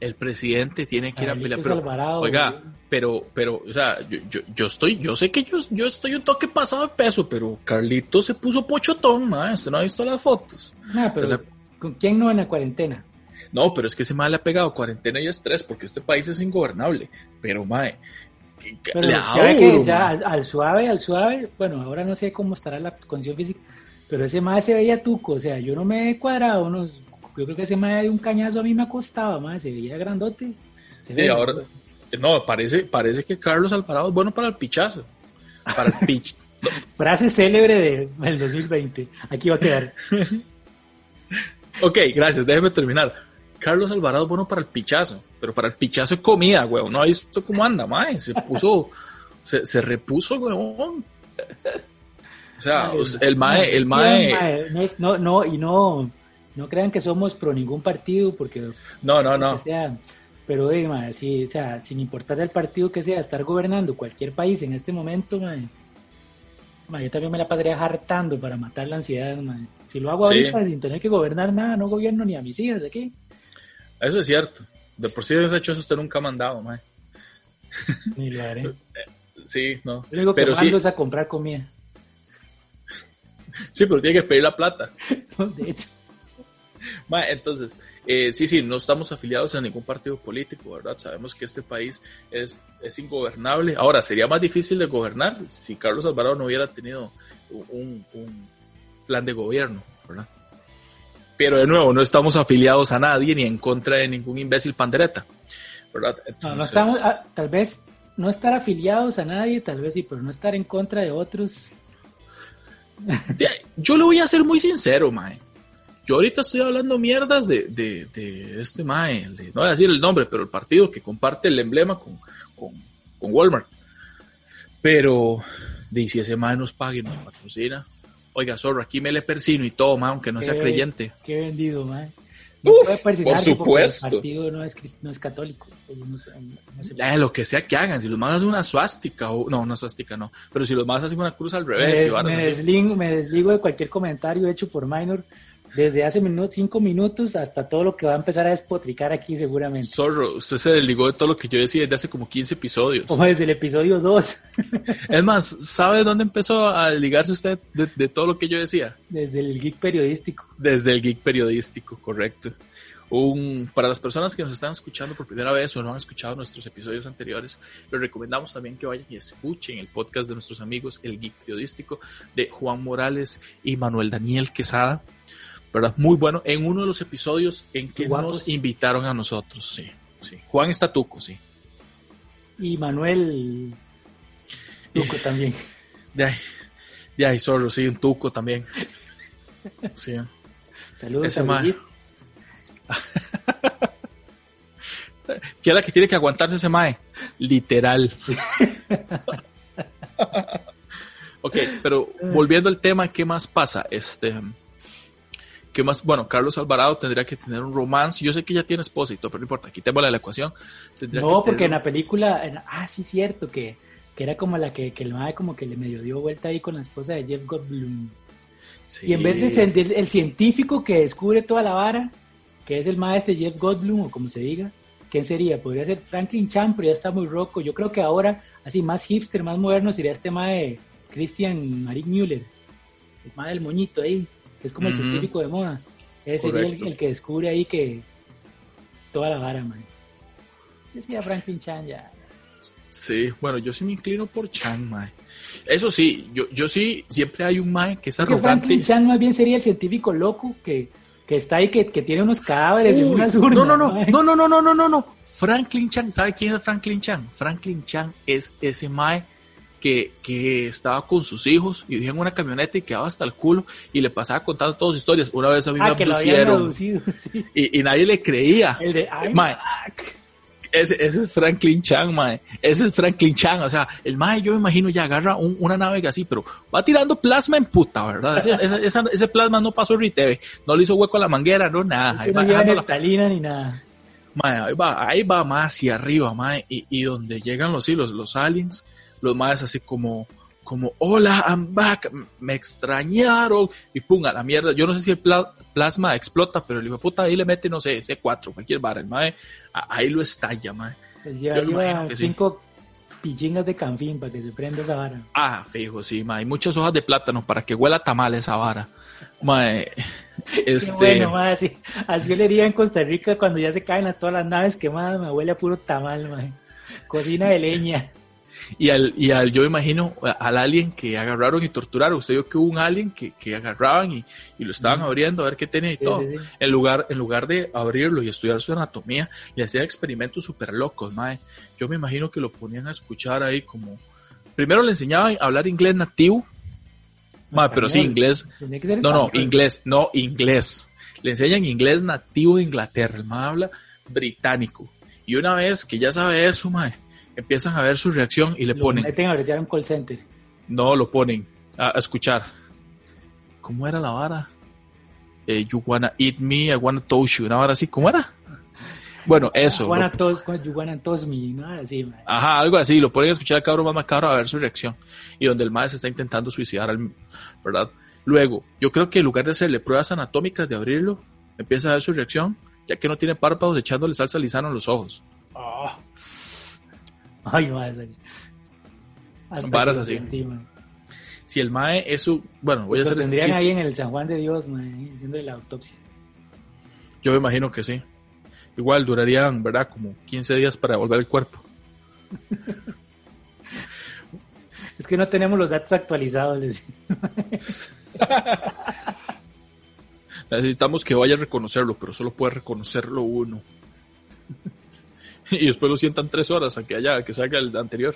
el presidente tiene que ir a pelear, pero, Alvarado, oiga, güey. pero, pero, o sea, yo, yo, yo estoy, yo sé que yo, yo estoy un toque pasado de peso, pero Carlito se puso pochotón, ma, usted no ha visto las fotos. Nah, pero o sea- ¿con quién no en la cuarentena? No, pero es que ese mae le ha pegado cuarentena y estrés porque este país es ingobernable, pero mae, Pero ya que ya al, al suave, al suave, bueno, ahora no sé cómo estará la condición física, pero ese mae se veía tuco, o sea, yo no me he cuadrado, unos, yo creo que ese mae de un cañazo a mí me acostaba, mae, se veía grandote. Se Y ahora, no, parece, parece que Carlos Alvarado es bueno para el pichazo, para el pitch. Frase célebre de- del 2020, aquí va a quedar. Ok, gracias, déjeme terminar. Carlos Alvarado es bueno para el pichazo, pero para el pichazo es comida, weón. No ha visto cómo anda, mae. Se puso, se, se repuso, weón. O sea, el mae, el mae. No, no, no, y no, no crean que somos pro ningún partido, porque No, no, no. sea, pero eh, mae, sí, o sea, sin importar el partido que sea, estar gobernando cualquier país en este momento, mae, mae, yo también me la pasaría hartando para matar la ansiedad, mae. Si lo hago Sí. ahorita sin tener que gobernar nada, no gobierno ni a mis hijas aquí. Eso es cierto. De por sí ese hecho eso usted nunca ha mandado, mae. Ni lo haré. Sí, no. Lo único que Pero sí, mando es a comprar comida. sí, pero tiene que pedir la plata. De hecho, Ma, entonces, eh, sí, sí, no estamos afiliados a ningún partido político, ¿verdad? Sabemos que este país es, es ingobernable. Ahora, sería más difícil de gobernar si Carlos Alvarado no hubiera tenido un, un plan de gobierno, ¿verdad? Pero de nuevo, no estamos afiliados a nadie ni en contra de ningún imbécil pandereta, ¿verdad? no, no Entonces, estamos, ah, tal vez no estar afiliados a nadie, tal vez sí, pero no estar en contra de otros. yo le voy a ser muy sincero, mae. Yo ahorita estoy hablando mierdas de, de, de este mae, de- no voy a decir el nombre, pero el partido que comparte el emblema con, con, con Walmart. Pero, de si ese mae nos paga y nos patrocina. Oiga, zorro, aquí me le persino y todo, mae, aunque no sea creyente. Qué vendido, mae. No por supuesto. El partido no es, no es católico. Ellos no se- no se- Ya, lo que sea que hagan, si los más hacen una suástica, o no, una suástica no, pero si los más hacen una cruz al me, revés, y des- varas me desligo, me desligo de cualquier comentario hecho por Minor desde hace minu- cinco minutos hasta todo lo que va a empezar a despotricar aquí seguramente. Zorro, usted se desligó de todo lo que yo decía desde hace como 15 episodios. Como desde el episodio 2, Es más, ¿sabe dónde empezó a ligarse usted de, de todo lo que yo decía? desde el geek periodístico. Desde el geek periodístico, correcto. Un, para las personas que nos están escuchando por primera vez o no han escuchado nuestros episodios anteriores, les recomendamos también que vayan y escuchen el podcast de nuestros amigos El Geek Periodístico de Juan Morales y Manuel Daniel Quesada. ¿Verdad? Muy bueno. En uno de los episodios en que Guapos. nos invitaron a nosotros, sí. sí. Juan está tuco, sí. Y Manuel Luco también. De ahí, de ahí, zorro, sí, un tuco también. Sí. Saludos Ese que es la que tiene que aguantarse ese mae. Literal. ok, pero volviendo al tema, ¿qué más pasa? Este. ¿Qué más? Bueno, Carlos Alvarado tendría que tener un romance. Yo sé que ya tiene esposa y todo, pero no importa, quitémosle la ecuación. Tendría No, que porque en la película, en- ah, sí, cierto, que, que era como la que, que el mae como que le medio dio vuelta ahí con la esposa de Jeff Goldblum. Sí. Y en vez de ser el, el científico que descubre toda la vara, que es el maestro Jeff Goldblum, o como se diga, ¿quién sería? Podría ser Franklin Chan, pero ya está muy roco. Yo creo que ahora, así más hipster, más moderno, sería este mae de Christian Marik Müller, el mae del moñito ahí, que es como el científico de moda. Ese sería el, que descubre ahí que toda la vara, mae. Yo sería Franklin Chan ya. Sí, bueno, yo sí me inclino por Chan, mae. Eso sí, yo, yo sí, siempre hay un mae que es que Franklin arrogante. Chan más bien sería el científico loco que, que está ahí, que, que tiene unos cadáveres en unas urnas. no, no, no, no, no, no, no, no, no. Franklin Chan, ¿sabe quién es Franklin Chan? Franklin Chan es ese mae que, que estaba con sus hijos y vivía en una camioneta y quedaba hasta el culo y le pasaba contando todas sus historias. Una vez a mí me Ah, que lo abducieron reducido, sí. y, y nadie le creía. El de Mae. Ese, ese es Franklin Chan, mae. Ese es Franklin Chan. O sea, el mae, yo me imagino, ya agarra un- una nave así, pero va tirando plasma en puta, ¿verdad? Ese, ese- esa- ese plasma no pasó RITV, no le hizo hueco a la manguera, no, nada. Ahí va no lleva dejando la- ni nada. mae, ahí va, ahí va más hacia arriba, mae. Y, y donde llegan los hilos, los aliens, los maes así como, como, hola, I'm back, me extrañaron. Y pum, a la mierda. Yo no sé si el pla- plasma explota, pero el hijo de puta ahí le mete, no sé, C4, cualquier vara, el mae. Ahí lo estalla, mae. Pues lleva imagino que sí. cinco pichingas de canfín para que se prenda esa vara. Ah, fijo, sí, ma. Hay muchas hojas de plátano para que huela tamal esa vara. Ma, eh, este, Qué bueno, mae, así, así olería en Costa Rica cuando ya se caen a todas las naves quemadas, me huele a puro tamal, mae. Cocina de leña. Y al, y al, yo imagino al alien que agarraron y torturaron. Usted vio que hubo un alien que, que agarraban y, y lo estaban abriendo a ver qué tenía y todo. sí, sí. En lugar, en lugar de abrirlo y estudiar su anatomía, le hacían experimentos súper locos, mae. Yo me imagino que lo ponían a escuchar ahí como. Primero le enseñaban a hablar inglés nativo. Ma, pero sí, inglés. No, no, inglés, no, inglés. Le enseñan inglés nativo de Inglaterra. El mae habla británico. Y una vez que ya sabe eso, mae, empiezan a ver su reacción y le Lo ponen, meten a un call center. no, lo ponen a, a escuchar. ¿Cómo era la vara? Eh, you wanna eat me, I wanna touch you. Una vara así, ¿cómo era? Bueno, eso. You wanna lo- wanna toss me, ¿no? Así. Ajá, algo así, lo ponen a escuchar al cabrón más macabro a ver su reacción. Y donde el mae se está intentando suicidar, al- ¿verdad? Luego, yo creo que en lugar de hacerle pruebas anatómicas de abrirlo, empieza a ver su reacción, ya que no tiene párpados, echándole salsa lisana en los ojos. Ah. Ay, esa- Hasta Varas así. sentí. Si el mae es su... Bueno, voy a hacer este tendrían ahí en el San Juan de Dios, mae, haciendo la autopsia. Yo me imagino que sí. Igual durarían, ¿verdad? Como 15 días para devolver el cuerpo. Es que no tenemos los datos actualizados. Necesitamos que vaya a reconocerlo, pero solo puede reconocerlo uno. y después lo sientan tres horas a que haya, a que salga el anterior.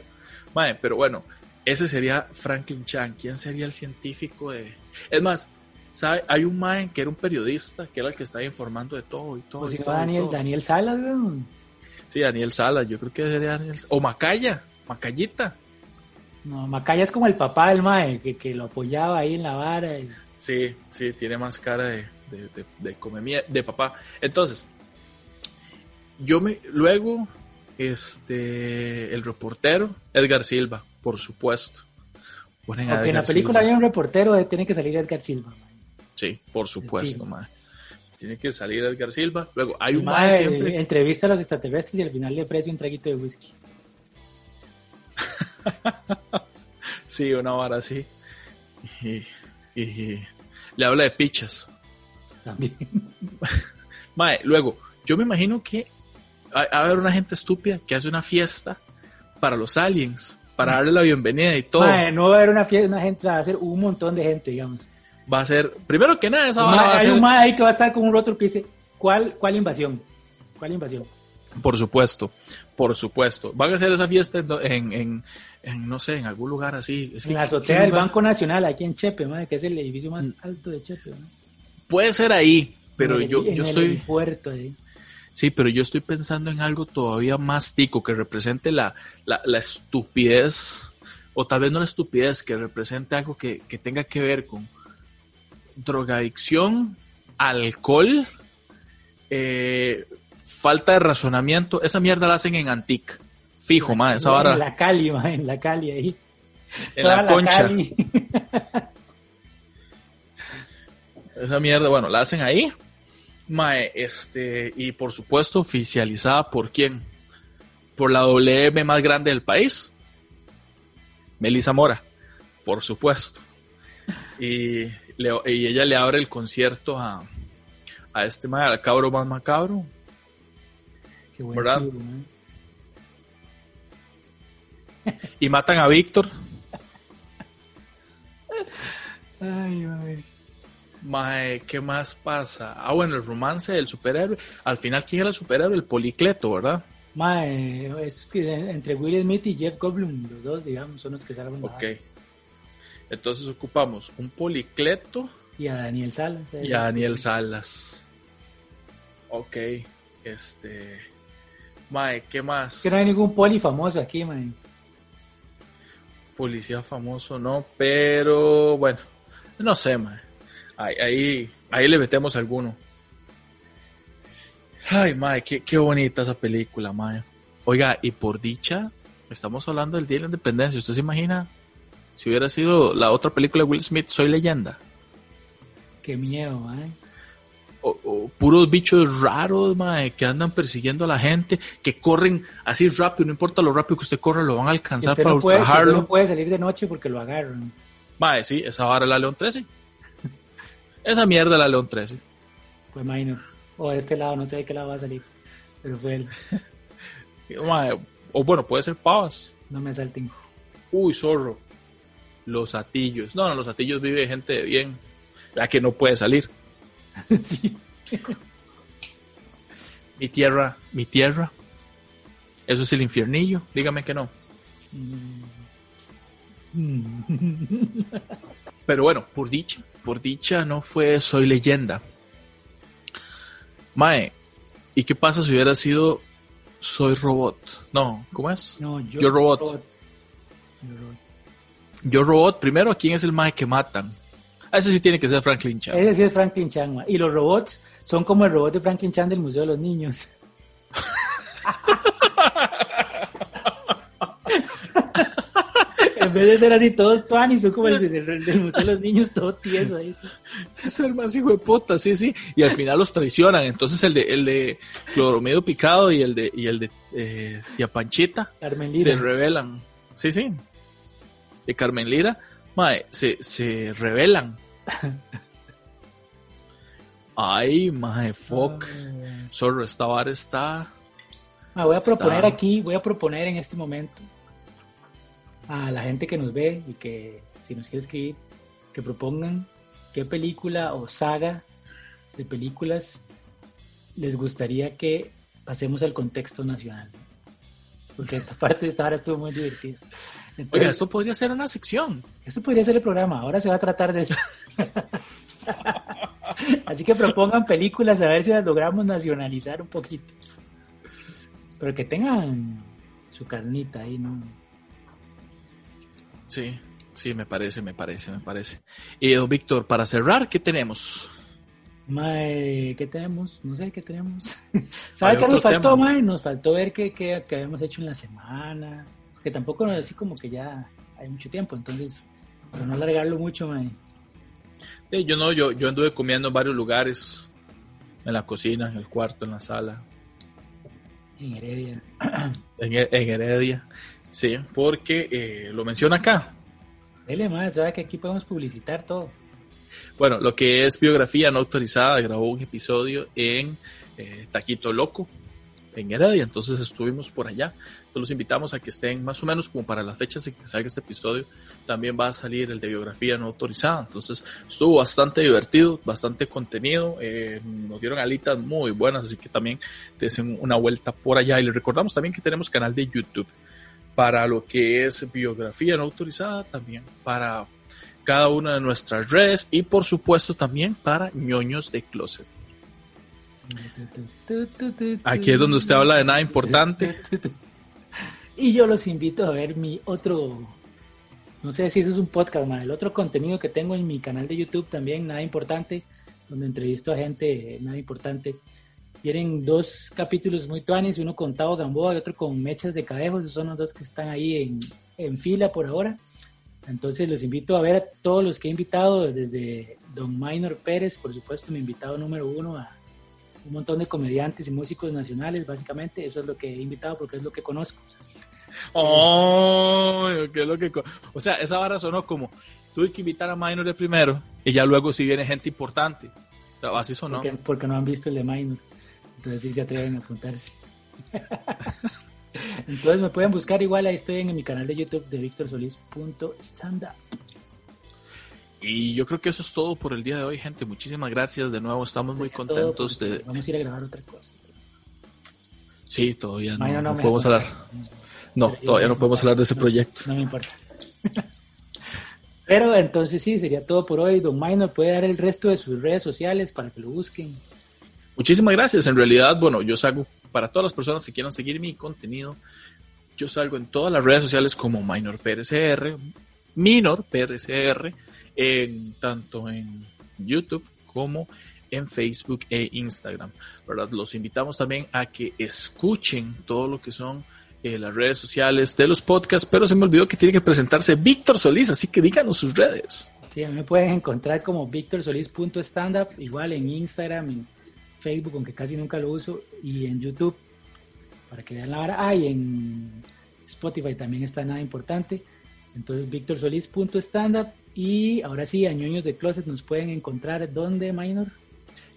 Mae, pero bueno, ese sería Franklin Chan. ¿Quién sería el científico de...? Es más, ¿sabe? Hay un mae que era un periodista, que era el que estaba informando de todo y todo. O y si no, todo y Daniel, todo. Daniel Salas, weón. Sí, Daniel Sala, yo creo que sería Daniel O Macaya, Macayita. No, Macaya es como el papá del mae, que, que lo apoyaba ahí en la vara. y- Sí, sí, tiene más cara de, de, de, de come mie- de papá. Entonces, yo me, luego, este, el reportero, Edgar Silva, por supuesto. Ponen Aunque en la película Silva. había un reportero, eh, tiene que salir Edgar Silva. Sí, por supuesto, mae. Tiene que salir Edgar Silva. Luego, hay un mae mae siempre. entrevista a los extraterrestres y al final le ofrece un traguito de whisky. Sí, una vara así. Y, y- y le habla de pichas. También. Mae, luego, yo me imagino que va va a haber una gente estúpida que hace una fiesta para los aliens, para darle la bienvenida y todo. No va a haber una fiesta, una gente, va a ser un montón de gente, digamos. Va a ser, primero que nada, esa va a hay ser, un mae ahí que va a estar con un otro que dice, ¿cuál, cuál invasión? ¿Cuál invasión? por supuesto, por supuesto. Van a hacer esa fiesta en, en, no sé, en algún lugar así. Es En la ¿qué azotea del? Banco Nacional, aquí en Chepe, mae, que es el edificio más alto de Chepe. mae. Puede ser ahí, pero En el- yo, en yo el soy... puerto. Sí, pero yo estoy pensando en algo todavía más tico, que represente la, la, la estupidez, o tal vez no la estupidez, que represente algo que, que tenga que ver con drogadicción, alcohol, eh, falta de razonamiento. Esa mierda la hacen en Antic. Fijo, ma, esa En vara la Cali, mae, en la Cali ahí. en Toda la concha. Cali. Esa mierda, bueno, la hacen ahí. Mae, este, y por supuesto, oficializada por quién? Por la WM más grande del país. Melissa Mora, por supuesto. Y, le- y ella le abre el concierto a, a este mae, al cabro más macabro. Qué buen. Y matan a Víctor. Ay, ay. Mae, ¿qué más pasa? Ah, bueno, el romance del superhéroe. Al final, ¿quién era el superhéroe? El policleto, ¿verdad? Mae, es que entre Will Smith y Jeff Goldblum, los dos, digamos, son los que salvan Ok. Entonces ocupamos un policleto Y a Daniel Salas. eh. y a Daniel Salas. Ok. Este. Mae, ¿qué más? Que no hay ningún poli famoso aquí, mae. Policía famoso, no, pero bueno, no sé, mae. Ahí, ahí, ahí le metemos alguno. Ay, mae, qué, qué bonita esa película, mae. Oiga, y por dicha, estamos hablando del Día de la Independencia. ¿Usted se imagina si hubiera sido la otra película de Will Smith, Soy Leyenda? Qué miedo, mae. O, o puros bichos raros, mae, que andan persiguiendo a la gente, que corren así rápido, no importa lo rápido que usted corra, lo van a alcanzar usted, para no puede, usted no puede salir de noche porque lo agarran. Mae, sí, esa vara la León 13. Esa mierda la León 13. Fue Minor. O de este lado, no sé de qué lado va a salir. Pero fue él. O bueno, puede ser pavas. No me salten. Uy, zorro. Los atillos. No, no, los atillos vive gente de bien. La que no puede salir. sí. Mi tierra, mi tierra. Eso es el infiernillo. Dígame que no. Pero bueno, por dicha, por dicha no fue Soy leyenda. Mae, ¿y qué pasa si hubiera sido Soy robot? No, ¿cómo es? No, yo, Yo Robot. Yo Robot. Yo Robot, primero, ¿quién es el mae que matan? Ese sí tiene que ser Franklin Chan. Ese sí es Franklin Chan. mae. Y los robots son como el robot de Franklin Chan del Museo de los Niños. en vez de ser así todos tuanis, son como el del, del Museo de los Niños, todo tieso ahí. ser más hijo de puta, sí, sí. Y al final los traicionan. Entonces el de, el de cloromedio picado y el de, y el de eh, Panchita se Lira. rebelan. Sí, sí. De Carmen Lira, mae, se, se rebelan. Ay, mae, fuck. Zorro, esta vara está. Ah, voy a proponer Está. aquí, voy a proponer en este momento a la gente que nos ve y que si nos quiere escribir, que propongan qué película o saga de películas les gustaría que pasemos al contexto nacional. Porque esta parte de esta hora estuvo muy divertida. Entonces, Oiga, esto podría ser una sección. esto podría ser el programa, ahora se va a tratar de eso. Así que propongan películas a ver si las logramos nacionalizar un poquito. Pero que tengan su carnita ahí, ¿no? Sí, sí, me parece, me parece, me parece. Y don Víctor, para cerrar, ¿qué tenemos? Mae, ¿qué tenemos? No sé qué tenemos. ¿Sabe Hay qué nos faltó, tema. Mae? Nos faltó ver qué, qué, qué habíamos hecho en la semana. Que tampoco nos así como que ya hay mucho tiempo, entonces, para no alargarlo mucho, Mae. Sí, yo no, yo, yo anduve comiendo en varios lugares, en la cocina, en el cuarto, en la sala, En Heredia. en, en Heredia. Sí, porque eh, lo menciona acá. Dele, Mae, sabe que aquí podemos publicitar todo. Bueno, lo que es biografía no autorizada, grabó un episodio en eh, Taquito Loco, en Heredia, entonces estuvimos por allá. Entonces los invitamos a que estén más o menos como para las fechas en que salga este episodio. También va a salir el de biografía no autorizada. Entonces estuvo bastante divertido, bastante contenido. eh, nos dieron alitas muy buenas, así que también desen una vuelta por allá. Y les recordamos también que tenemos canal de YouTube para lo que es biografía no autorizada, también para cada una de nuestras redes y por supuesto también para ñoños de closet. Aquí es donde usted habla de nada importante. Y yo los invito a ver mi otro, no sé si eso es un podcast, man, el otro contenido que tengo en mi canal de YouTube también, nada importante, donde entrevisto a gente eh, nada importante. Tienen dos capítulos muy tuanes, uno con Tavo Gamboa y otro con Mechas de Cadejos, esos son los dos que están ahí en, en fila por ahora. Entonces los invito a ver a todos los que he invitado, desde Don Minor Pérez, por supuesto, mi invitado número uno a, un montón de comediantes y músicos nacionales, básicamente. Eso es lo que he invitado porque es lo que conozco. Oh, ¿qué es lo que o sea, esa vara sonó como tuve que invitar a Minor de primero y ya luego si viene gente importante. así sonó. Porque, porque, no han visto el de Minor. Entonces sí se atreven a apuntarse. Entonces me pueden buscar igual, ahí estoy en mi canal de YouTube de victorsolis.standup. Y yo creo que eso es todo por el día de hoy, gente. Muchísimas gracias de nuevo. Estamos muy contentos de. Vamos a ir a grabar otra cosa. Sí, todavía no, podemos hablar. No, todavía no podemos hablar de ese proyecto. No me importa. Pero entonces sí, sería todo por hoy. Don Minor puede dar el resto de sus redes sociales para que lo busquen. Muchísimas gracias. En realidad, bueno, yo salgo para todas las personas que quieran seguir mi contenido. Yo salgo en todas las redes sociales como Minor PRCR, Minor PRCR en, tanto en YouTube como en Facebook e Instagram. ¿verdad? Los invitamos también a que escuchen todo lo que son eh, las redes sociales de los podcasts, pero se me olvidó que tiene que presentarse Víctor Solís, así que díganos sus redes. Sí, me pueden encontrar como victorsolis.standup, igual en Instagram, en Facebook, aunque casi nunca lo uso, y en YouTube, para que vean la hora. Ah, y en Spotify también está nada importante. Entonces, victorsolis.standup y ahora sí, a de Closet nos pueden encontrar ¿dónde, Minor?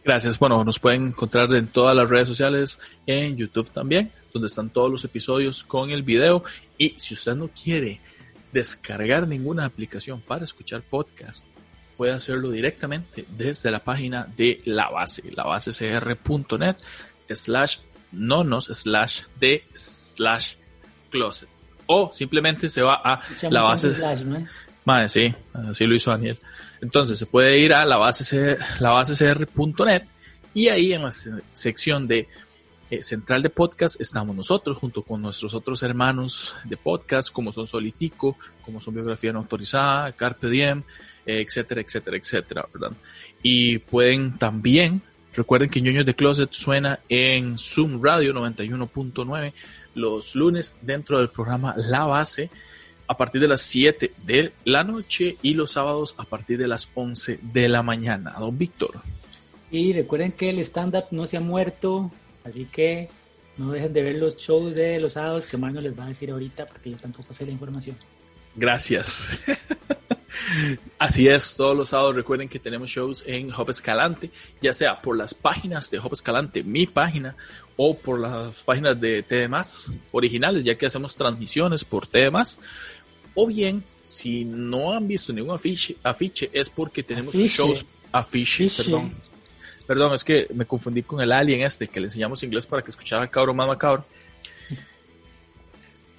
Gracias. Bueno, nos pueden encontrar en todas las redes sociales, en YouTube también, donde están todos los episodios con el video. Y si usted no quiere descargar ninguna aplicación para escuchar podcast, puede hacerlo directamente desde la página de la base, la lavasecr.net slash nonos slash de slash closet. O simplemente se va a la base. Madre, sí, así lo hizo Daniel. Entonces se puede ir a la base, la base cr.net y ahí en la sección de eh, central de podcast estamos nosotros junto con nuestros otros hermanos de podcast como son Solitico, como son Biografía No Autorizada, Carpe Diem, etcétera, etcétera, etcétera, ¿verdad? Y pueden también, recuerden que Ñoños de Closet suena en Zoom Radio 91.9 los lunes dentro del programa La Base a partir de las 7 de la noche y los sábados a partir de las 11 de la mañana. Don Víctor. Y recuerden que el stand-up no se ha muerto, así que no dejen de ver los shows de los sábados que Mano les va a decir ahorita porque yo tampoco sé la información. Gracias. Así es, todos los sábados recuerden que tenemos shows en Hop Escalante, ya sea por las páginas de Hop Escalante, mi página, o por las páginas de TDMás originales, ya que hacemos transmisiones por TDMás, o bien, si no han visto ningún afiche, afiche es porque tenemos shows, afiche, perdón. Perdón, es que me confundí con el alien este, que le enseñamos inglés para que escuchara cabro más macabro.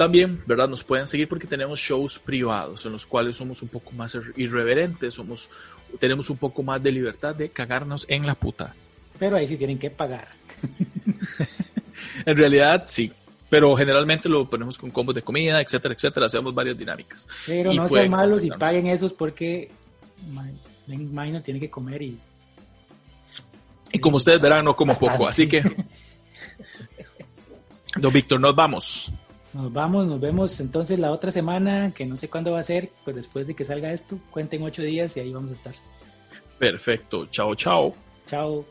También, ¿verdad? Nos pueden seguir porque tenemos shows privados en los cuales somos un poco más irreverentes, somos, tenemos un poco más de libertad de cagarnos en la puta. Pero ahí sí tienen que pagar. en realidad, sí pero generalmente lo ponemos con combos de comida, etcétera, etcétera, hacemos varias dinámicas. Pero no sean malos y paguen esos porque Minor tiene que comer y... Y como ustedes verán, no como poco, así que... Don Víctor, nos vamos. Nos vamos, nos vemos entonces la otra semana, que no sé cuándo va a ser, pues después de que salga esto, cuenten ocho días y ahí vamos a estar. Perfecto, chao, chao. Chao.